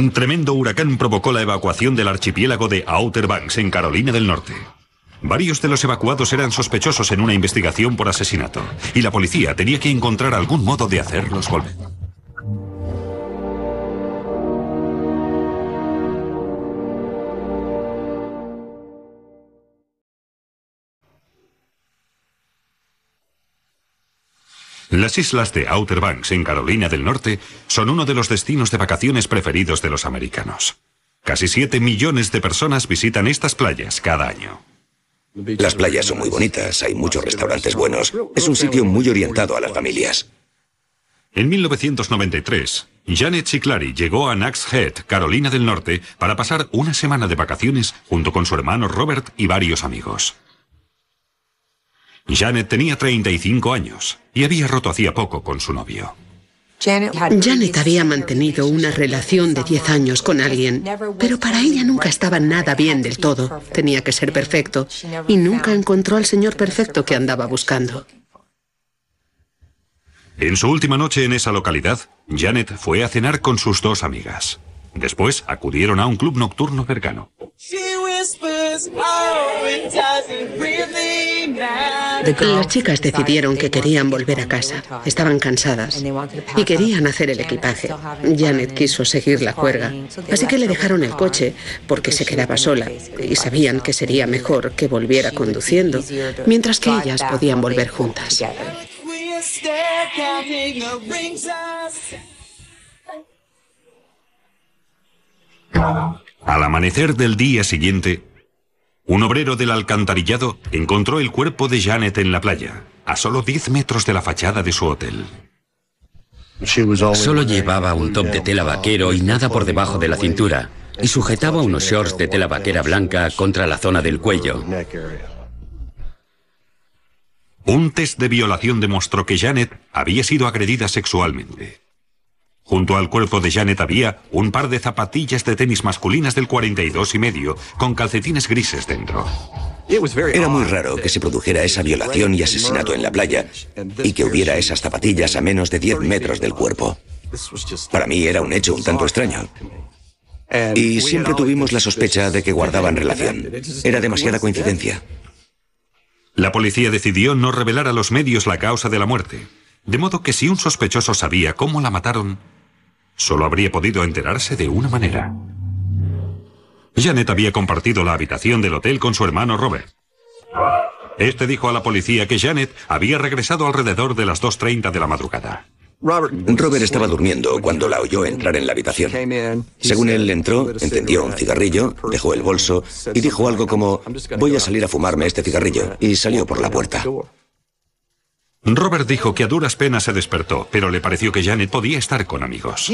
Un tremendo huracán provocó la evacuación del archipiélago de Outer Banks, en Carolina del Norte. Varios de los evacuados eran sospechosos en una investigación por asesinato, y la policía tenía que encontrar algún modo de hacerlos volver. Las islas de Outer Banks, en Carolina del Norte, son uno de los destinos de vacaciones preferidos de los americanos. Casi 7 millones de personas visitan estas playas cada año. Las playas son muy bonitas, hay muchos restaurantes buenos. Es un sitio muy orientado a las familias. En 1993, Janet Ciclari llegó a Nax Head, Carolina del Norte, para pasar una semana de vacaciones junto con su hermano Robert y varios amigos. Janet tenía 35 años y había roto hacía poco con su novio. Janet había mantenido una relación de 10 años con alguien, pero para ella nunca estaba nada bien del todo. Tenía que ser perfecto y nunca encontró al señor perfecto que andaba buscando. En su última noche en esa localidad, Janet fue a cenar con sus dos amigas. Después acudieron a un club nocturno cercano. Las chicas decidieron que querían volver a casa. Estaban cansadas y querían hacer el equipaje. Janet quiso seguir la cuerda, así que le dejaron el coche porque se quedaba sola y sabían que sería mejor que volviera conduciendo, mientras que ellas podían volver juntas. Al amanecer del día siguiente, un obrero del alcantarillado encontró el cuerpo de Janet en la playa, a solo 10 metros de la fachada de su hotel. Solo llevaba un top de tela vaquero y nada por debajo de la cintura, y sujetaba unos shorts de tela vaquera blanca contra la zona del cuello. Un test de violación demostró que Janet había sido agredida sexualmente. Junto al cuerpo de Janet había un par de zapatillas de tenis masculinas del 42 y medio, con calcetines grises dentro. Era muy raro que se produjera esa violación y asesinato en la playa y que hubiera esas zapatillas a menos de 10 metros del cuerpo. Para mí era un hecho un tanto extraño. Y siempre tuvimos la sospecha de que guardaban relación. Era demasiada coincidencia. La policía decidió no revelar a los medios la causa de la muerte, de modo que si un sospechoso sabía cómo la mataron, Solo habría podido enterarse de una manera. Janet había compartido la habitación del hotel con su hermano Robert. Este dijo a la policía que Janet había regresado alrededor de las 2.30 de la madrugada. Robert estaba durmiendo cuando la oyó entrar en la habitación. Según él entró, encendió un cigarrillo, dejó el bolso y dijo algo como, voy a salir a fumarme este cigarrillo, y salió por la puerta. Robert dijo que a duras penas se despertó, pero le pareció que Janet podía estar con amigos.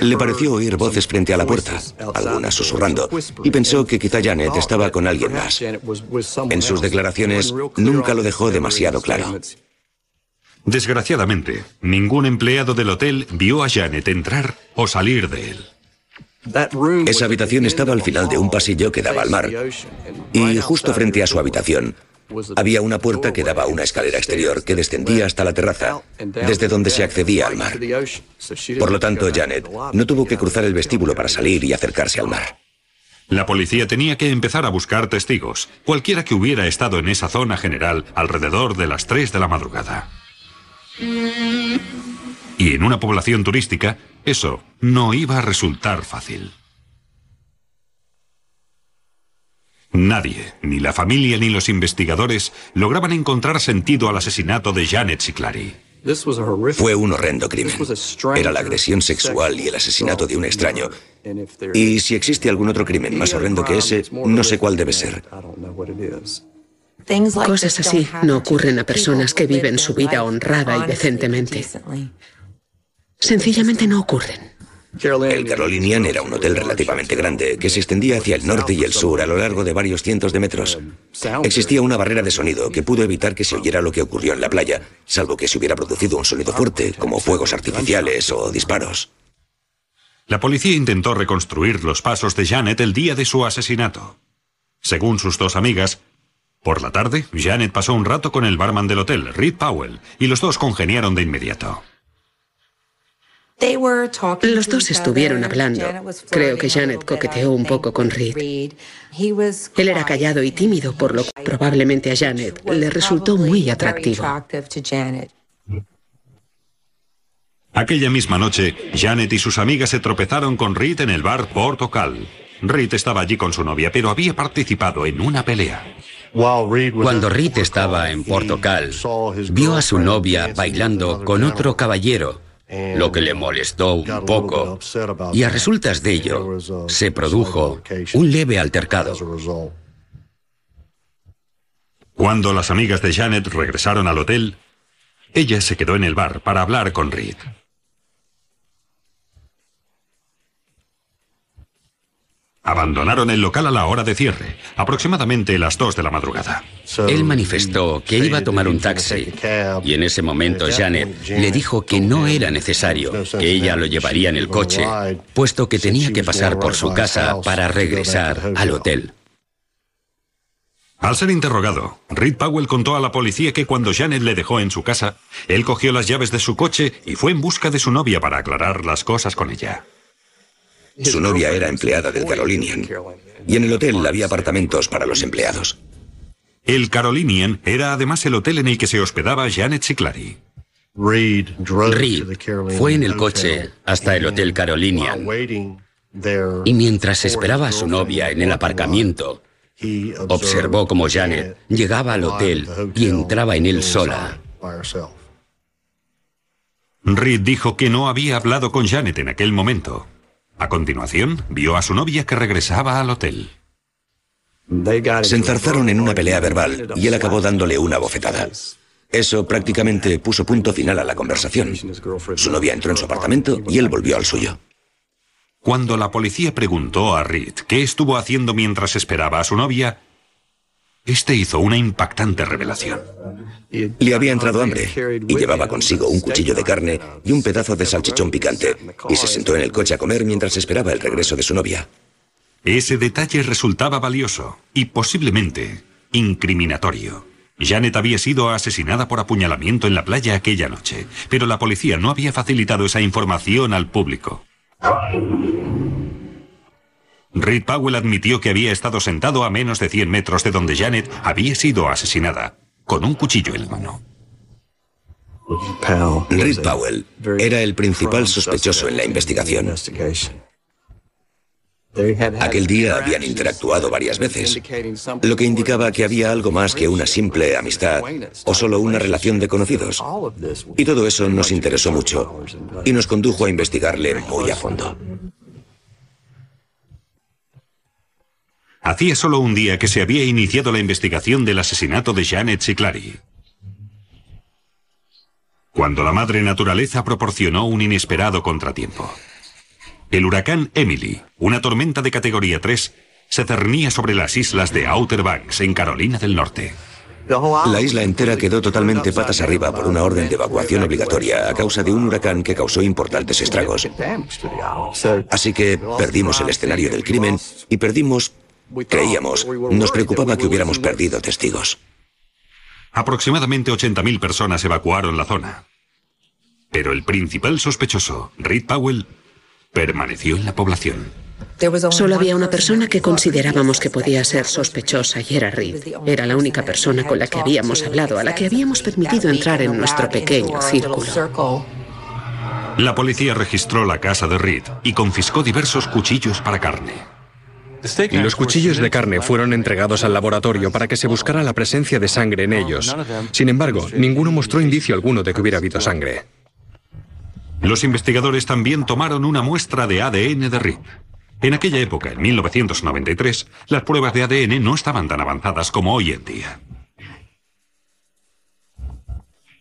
Le pareció oír voces frente a la puerta, algunas susurrando, y pensó que quizá Janet estaba con alguien más. En sus declaraciones nunca lo dejó demasiado claro. Desgraciadamente, ningún empleado del hotel vio a Janet entrar o salir de él. Esa habitación estaba al final de un pasillo que daba al mar, y justo frente a su habitación había una puerta que daba a una escalera exterior que descendía hasta la terraza, desde donde se accedía al mar. Por lo tanto, Janet no tuvo que cruzar el vestíbulo para salir y acercarse al mar. La policía tenía que empezar a buscar testigos, cualquiera que hubiera estado en esa zona general alrededor de las 3 de la madrugada. Y en una población turística, eso no iba a resultar fácil. Nadie, ni la familia ni los investigadores, lograban encontrar sentido al asesinato de Janet Ciclari. Fue un horrendo crimen. Era la agresión sexual y el asesinato de un extraño. Y si existe algún otro crimen más horrendo que ese, no sé cuál debe ser. Cosas así no ocurren a personas que viven su vida honrada y decentemente. Sencillamente no ocurren. El Carolinian era un hotel relativamente grande que se extendía hacia el norte y el sur a lo largo de varios cientos de metros. Existía una barrera de sonido que pudo evitar que se oyera lo que ocurrió en la playa, salvo que se hubiera producido un sonido fuerte, como fuegos artificiales o disparos. La policía intentó reconstruir los pasos de Janet el día de su asesinato. Según sus dos amigas, por la tarde, Janet pasó un rato con el barman del hotel, Reed Powell, y los dos congeniaron de inmediato. Los dos estuvieron hablando. Creo que Janet coqueteó un poco con Reed. Él era callado y tímido, por lo que probablemente a Janet le resultó muy atractivo. Aquella misma noche, Janet y sus amigas se tropezaron con Reed en el bar Portocal. Reed estaba allí con su novia, pero había participado en una pelea. Cuando Reed estaba en Portocal, vio a su novia bailando con otro caballero lo que le molestó un poco, y a resultas de ello se produjo un leve altercado. Cuando las amigas de Janet regresaron al hotel, ella se quedó en el bar para hablar con Reed. Abandonaron el local a la hora de cierre, aproximadamente las 2 de la madrugada. Él manifestó que iba a tomar un taxi y en ese momento Janet le dijo que no era necesario, que ella lo llevaría en el coche, puesto que tenía que pasar por su casa para regresar al hotel. Al ser interrogado, Reed Powell contó a la policía que cuando Janet le dejó en su casa, él cogió las llaves de su coche y fue en busca de su novia para aclarar las cosas con ella. Su novia era empleada del Carolinian y en el hotel había apartamentos para los empleados. El Carolinian era además el hotel en el que se hospedaba Janet Ciclari. Reed fue en el coche hasta el Hotel Carolinian y mientras esperaba a su novia en el aparcamiento, observó cómo Janet llegaba al hotel y entraba en él sola. Reed dijo que no había hablado con Janet en aquel momento. A continuación, vio a su novia que regresaba al hotel. Se enzarzaron en una pelea verbal y él acabó dándole una bofetada. Eso prácticamente puso punto final a la conversación. Su novia entró en su apartamento y él volvió al suyo. Cuando la policía preguntó a Reed qué estuvo haciendo mientras esperaba a su novia, este hizo una impactante revelación. Le había entrado hambre y llevaba consigo un cuchillo de carne y un pedazo de salchichón picante y se sentó en el coche a comer mientras esperaba el regreso de su novia. Ese detalle resultaba valioso y posiblemente incriminatorio. Janet había sido asesinada por apuñalamiento en la playa aquella noche, pero la policía no había facilitado esa información al público. Reed Powell admitió que había estado sentado a menos de 100 metros de donde Janet había sido asesinada, con un cuchillo en la mano. Reed Powell era el principal sospechoso en la investigación. Aquel día habían interactuado varias veces, lo que indicaba que había algo más que una simple amistad o solo una relación de conocidos. Y todo eso nos interesó mucho y nos condujo a investigarle muy a fondo. Hacía solo un día que se había iniciado la investigación del asesinato de Janet Ciclari. Cuando la madre naturaleza proporcionó un inesperado contratiempo. El huracán Emily, una tormenta de categoría 3, se cernía sobre las islas de Outer Banks, en Carolina del Norte. La isla entera quedó totalmente patas arriba por una orden de evacuación obligatoria a causa de un huracán que causó importantes estragos. Así que perdimos el escenario del crimen y perdimos, creíamos, nos preocupaba que hubiéramos perdido testigos. Aproximadamente 80.000 personas evacuaron la zona. Pero el principal sospechoso, Reed Powell, permaneció en la población. Solo había una persona que considerábamos que podía ser sospechosa y era Reed. Era la única persona con la que habíamos hablado, a la que habíamos permitido entrar en nuestro pequeño círculo. La policía registró la casa de Reed y confiscó diversos cuchillos para carne. Los cuchillos de carne fueron entregados al laboratorio para que se buscara la presencia de sangre en ellos. Sin embargo, ninguno mostró indicio alguno de que hubiera habido sangre. Los investigadores también tomaron una muestra de ADN de Reed. En aquella época, en 1993, las pruebas de ADN no estaban tan avanzadas como hoy en día.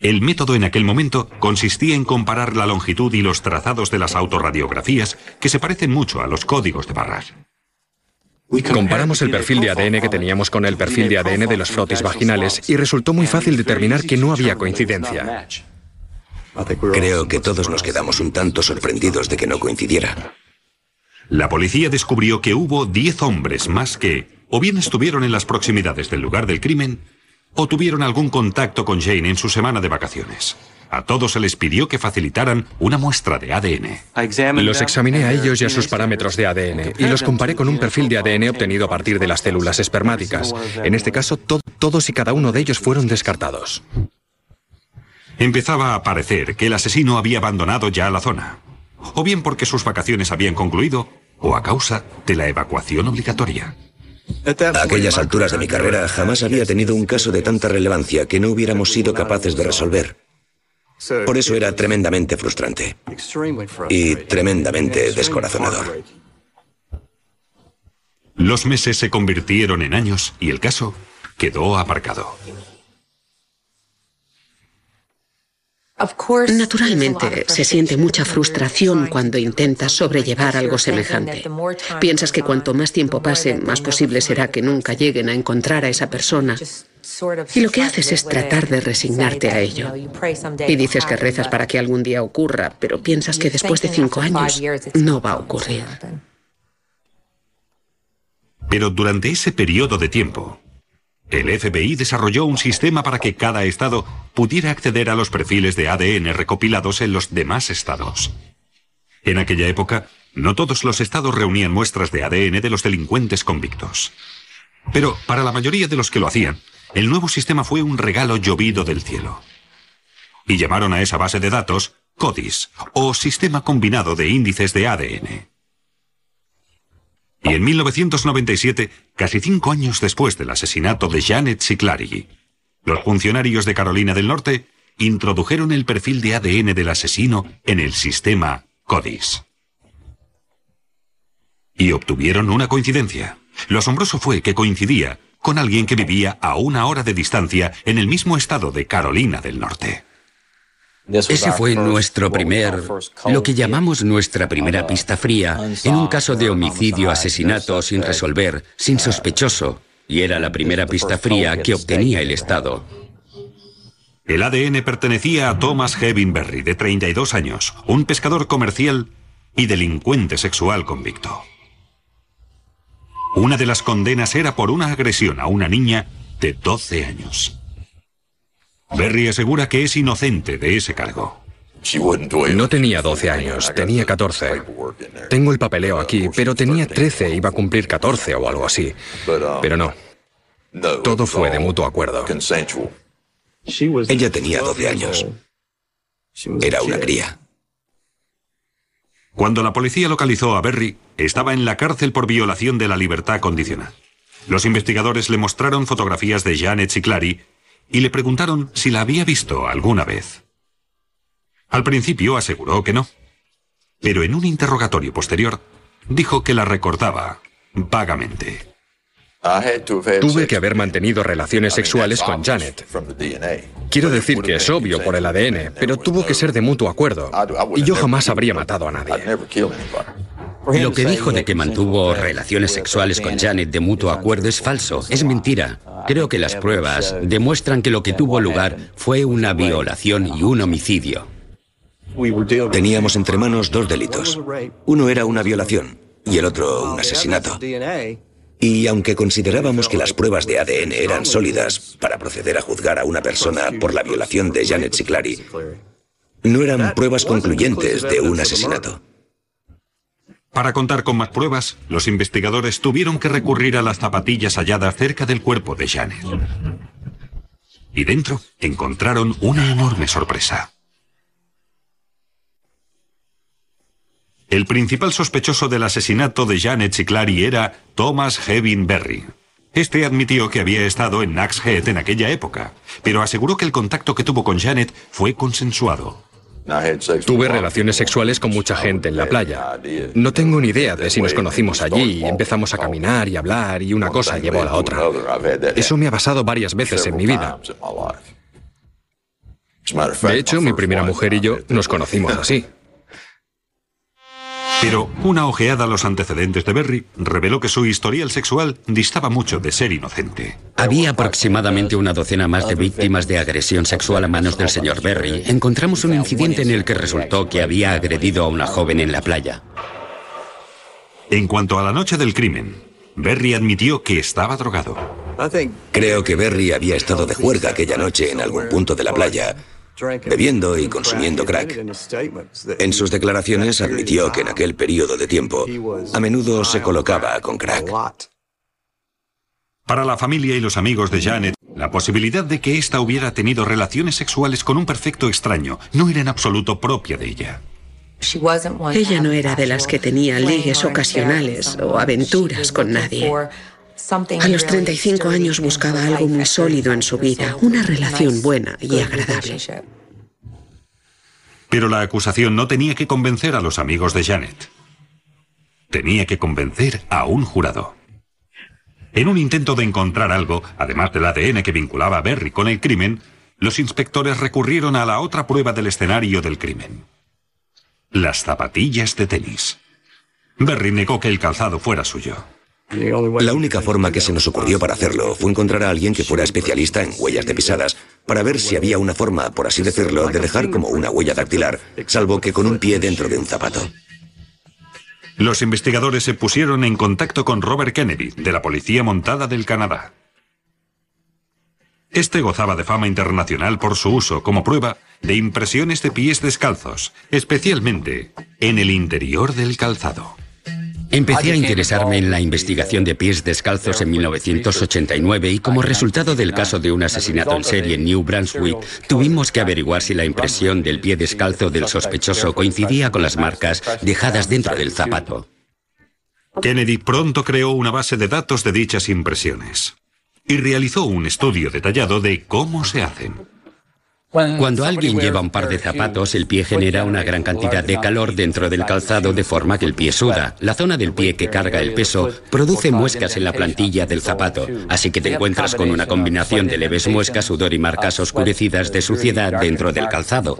El método en aquel momento consistía en comparar la longitud y los trazados de las autorradiografías que se parecen mucho a los códigos de barras. Comparamos el perfil de ADN que teníamos con el perfil de ADN de los frotis vaginales y resultó muy fácil determinar que no había coincidencia. Creo que todos nos quedamos un tanto sorprendidos de que no coincidiera. La policía descubrió que hubo 10 hombres más que o bien estuvieron en las proximidades del lugar del crimen o tuvieron algún contacto con Jane en su semana de vacaciones. A todos se les pidió que facilitaran una muestra de ADN. Los examiné a ellos y a sus parámetros de ADN y los comparé con un perfil de ADN obtenido a partir de las células espermáticas. En este caso, todos y cada uno de ellos fueron descartados. Empezaba a parecer que el asesino había abandonado ya la zona, o bien porque sus vacaciones habían concluido, o a causa de la evacuación obligatoria. A aquellas alturas de mi carrera jamás había tenido un caso de tanta relevancia que no hubiéramos sido capaces de resolver. Por eso era tremendamente frustrante y tremendamente descorazonador. Los meses se convirtieron en años y el caso quedó aparcado. Naturalmente, se siente mucha frustración cuando intentas sobrellevar algo semejante. Piensas que cuanto más tiempo pase, más posible será que nunca lleguen a encontrar a esa persona. Y lo que haces es tratar de resignarte a ello. Y dices que rezas para que algún día ocurra, pero piensas que después de cinco años no va a ocurrir. Pero durante ese periodo de tiempo, el FBI desarrolló un sistema para que cada estado pudiera acceder a los perfiles de ADN recopilados en los demás estados. En aquella época, no todos los estados reunían muestras de ADN de los delincuentes convictos. Pero para la mayoría de los que lo hacían, el nuevo sistema fue un regalo llovido del cielo. Y llamaron a esa base de datos CODIS, o Sistema Combinado de Índices de ADN. Y en 1997, casi cinco años después del asesinato de Janet Ciclari, los funcionarios de Carolina del Norte introdujeron el perfil de ADN del asesino en el sistema CODIS. Y obtuvieron una coincidencia. Lo asombroso fue que coincidía con alguien que vivía a una hora de distancia en el mismo estado de Carolina del Norte. Ese fue nuestro primer, lo que llamamos nuestra primera pista fría, en un caso de homicidio, asesinato sin resolver, sin sospechoso, y era la primera pista fría que obtenía el Estado. El ADN pertenecía a Thomas Berry, de 32 años, un pescador comercial y delincuente sexual convicto. Una de las condenas era por una agresión a una niña de 12 años. Berry asegura que es inocente de ese cargo. No tenía 12 años, tenía 14. Tengo el papeleo aquí, pero tenía 13, iba a cumplir 14 o algo así. Pero no. Todo fue de mutuo acuerdo. Ella tenía 12 años. Era una cría. Cuando la policía localizó a Berry, estaba en la cárcel por violación de la libertad condicional. Los investigadores le mostraron fotografías de Janet Ciclari y le preguntaron si la había visto alguna vez. Al principio aseguró que no, pero en un interrogatorio posterior dijo que la recordaba vagamente. Tuve que haber mantenido relaciones sexuales con Janet. Quiero decir que es obvio por el ADN, pero tuvo que ser de mutuo acuerdo. Y yo jamás habría matado a nadie. Lo que dijo de que mantuvo relaciones sexuales con Janet de mutuo acuerdo es falso, es mentira. Creo que las pruebas demuestran que lo que tuvo lugar fue una violación y un homicidio. Teníamos entre manos dos delitos. Uno era una violación y el otro un asesinato. Y aunque considerábamos que las pruebas de ADN eran sólidas para proceder a juzgar a una persona por la violación de Janet Ciclari, no eran pruebas concluyentes de un asesinato. Para contar con más pruebas, los investigadores tuvieron que recurrir a las zapatillas halladas cerca del cuerpo de Janet. Y dentro encontraron una enorme sorpresa. El principal sospechoso del asesinato de Janet Ciclari era Thomas Hevin Berry. Este admitió que había estado en Nax Head en aquella época, pero aseguró que el contacto que tuvo con Janet fue consensuado. Tuve relaciones sexuales con mucha gente en la playa. No tengo ni idea de si nos conocimos allí y empezamos a caminar y hablar y una cosa llevó a la otra. Eso me ha pasado varias veces en mi vida. De hecho, mi primera mujer y yo nos conocimos así. Pero una ojeada a los antecedentes de Berry reveló que su historial sexual distaba mucho de ser inocente. Había aproximadamente una docena más de víctimas de agresión sexual a manos del señor Berry. Encontramos un incidente en el que resultó que había agredido a una joven en la playa. En cuanto a la noche del crimen, Berry admitió que estaba drogado. Creo que Berry había estado de juerga aquella noche en algún punto de la playa bebiendo y consumiendo crack. En sus declaraciones admitió que en aquel periodo de tiempo a menudo se colocaba con crack. Para la familia y los amigos de Janet, la posibilidad de que ésta hubiera tenido relaciones sexuales con un perfecto extraño no era en absoluto propia de ella. Ella no era de las que tenía ligues ocasionales o aventuras con nadie. A los 35 años buscaba algo muy sólido en su vida, una relación buena y agradable. Pero la acusación no tenía que convencer a los amigos de Janet. Tenía que convencer a un jurado. En un intento de encontrar algo, además del ADN que vinculaba a Berry con el crimen, los inspectores recurrieron a la otra prueba del escenario del crimen. Las zapatillas de tenis. Berry negó que el calzado fuera suyo. La única forma que se nos ocurrió para hacerlo fue encontrar a alguien que fuera especialista en huellas de pisadas, para ver si había una forma, por así decirlo, de dejar como una huella dactilar, salvo que con un pie dentro de un zapato. Los investigadores se pusieron en contacto con Robert Kennedy, de la Policía Montada del Canadá. Este gozaba de fama internacional por su uso como prueba de impresiones de pies descalzos, especialmente en el interior del calzado. Empecé a interesarme en la investigación de pies descalzos en 1989 y como resultado del caso de un asesinato en serie en New Brunswick, tuvimos que averiguar si la impresión del pie descalzo del sospechoso coincidía con las marcas dejadas dentro del zapato. Kennedy pronto creó una base de datos de dichas impresiones y realizó un estudio detallado de cómo se hacen. Cuando alguien lleva un par de zapatos, el pie genera una gran cantidad de calor dentro del calzado de forma que el pie suda. La zona del pie que carga el peso produce muescas en la plantilla del zapato, así que te encuentras con una combinación de leves muescas, sudor y marcas oscurecidas de suciedad dentro del calzado.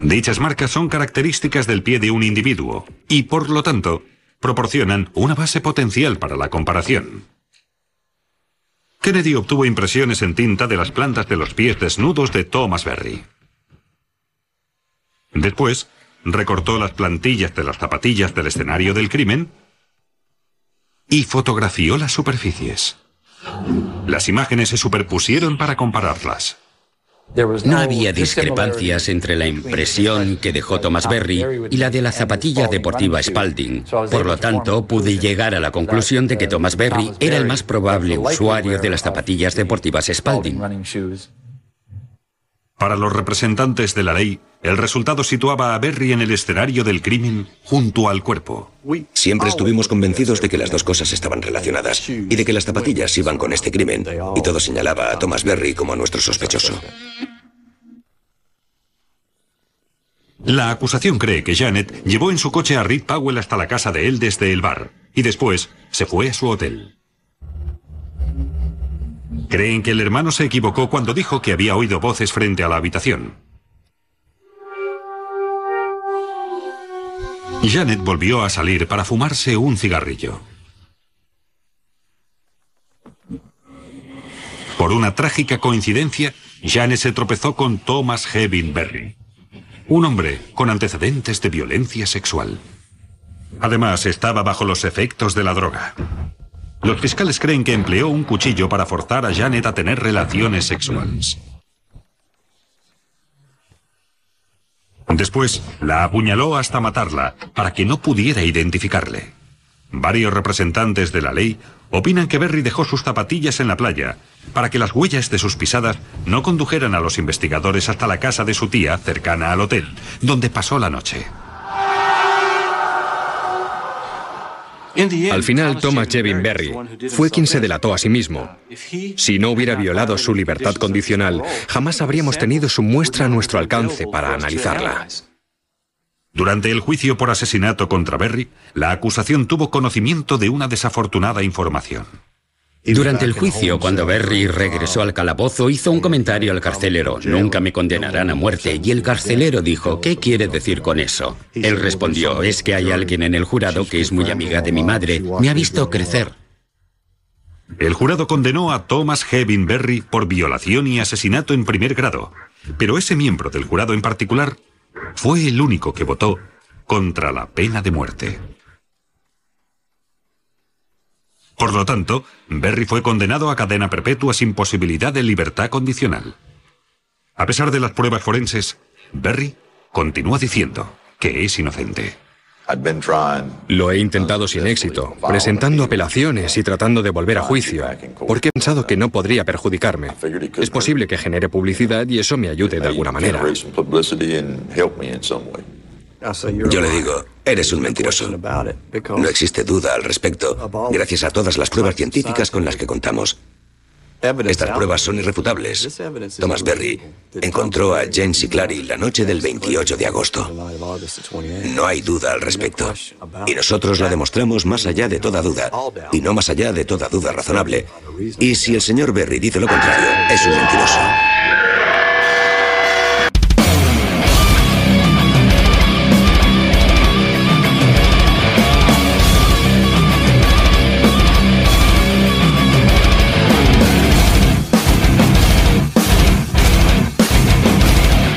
Dichas marcas son características del pie de un individuo y, por lo tanto, proporcionan una base potencial para la comparación. Kennedy obtuvo impresiones en tinta de las plantas de los pies desnudos de Thomas Berry. Después, recortó las plantillas de las zapatillas del escenario del crimen y fotografió las superficies. Las imágenes se superpusieron para compararlas. No había discrepancias entre la impresión que dejó Thomas Berry y la de la zapatilla deportiva Spalding. Por lo tanto, pude llegar a la conclusión de que Thomas Berry era el más probable usuario de las zapatillas deportivas Spalding. Para los representantes de la ley, el resultado situaba a Berry en el escenario del crimen junto al cuerpo. Siempre estuvimos convencidos de que las dos cosas estaban relacionadas y de que las zapatillas iban con este crimen, y todo señalaba a Thomas Berry como a nuestro sospechoso. La acusación cree que Janet llevó en su coche a Reed Powell hasta la casa de él desde el bar y después se fue a su hotel. Creen que el hermano se equivocó cuando dijo que había oído voces frente a la habitación. Janet volvió a salir para fumarse un cigarrillo. Por una trágica coincidencia, Janet se tropezó con Thomas Hevin Berry, un hombre con antecedentes de violencia sexual. Además, estaba bajo los efectos de la droga. Los fiscales creen que empleó un cuchillo para forzar a Janet a tener relaciones sexuales. Después, la apuñaló hasta matarla, para que no pudiera identificarle. Varios representantes de la ley opinan que Berry dejó sus zapatillas en la playa, para que las huellas de sus pisadas no condujeran a los investigadores hasta la casa de su tía, cercana al hotel, donde pasó la noche. Al final, Thomas Jevin Berry fue quien se delató a sí mismo. Si no hubiera violado su libertad condicional, jamás habríamos tenido su muestra a nuestro alcance para analizarla. Durante el juicio por asesinato contra Berry, la acusación tuvo conocimiento de una desafortunada información. Durante el juicio, cuando Berry regresó al calabozo, hizo un comentario al carcelero, nunca me condenarán a muerte, y el carcelero dijo, ¿qué quiere decir con eso? Él respondió, es que hay alguien en el jurado que es muy amiga de mi madre, me ha visto crecer. El jurado condenó a Thomas Hevin Berry por violación y asesinato en primer grado, pero ese miembro del jurado en particular fue el único que votó contra la pena de muerte. Por lo tanto, Berry fue condenado a cadena perpetua sin posibilidad de libertad condicional. A pesar de las pruebas forenses, Berry continúa diciendo que es inocente. Lo he intentado sin éxito, presentando apelaciones y tratando de volver a juicio, porque he pensado que no podría perjudicarme. Es posible que genere publicidad y eso me ayude de alguna manera. Yo le digo, eres un mentiroso. No existe duda al respecto, gracias a todas las pruebas científicas con las que contamos. Estas pruebas son irrefutables. Thomas Berry encontró a James y Clary la noche del 28 de agosto. No hay duda al respecto. Y nosotros la demostramos más allá de toda duda, y no más allá de toda duda razonable. Y si el señor Berry dice lo contrario, es un mentiroso.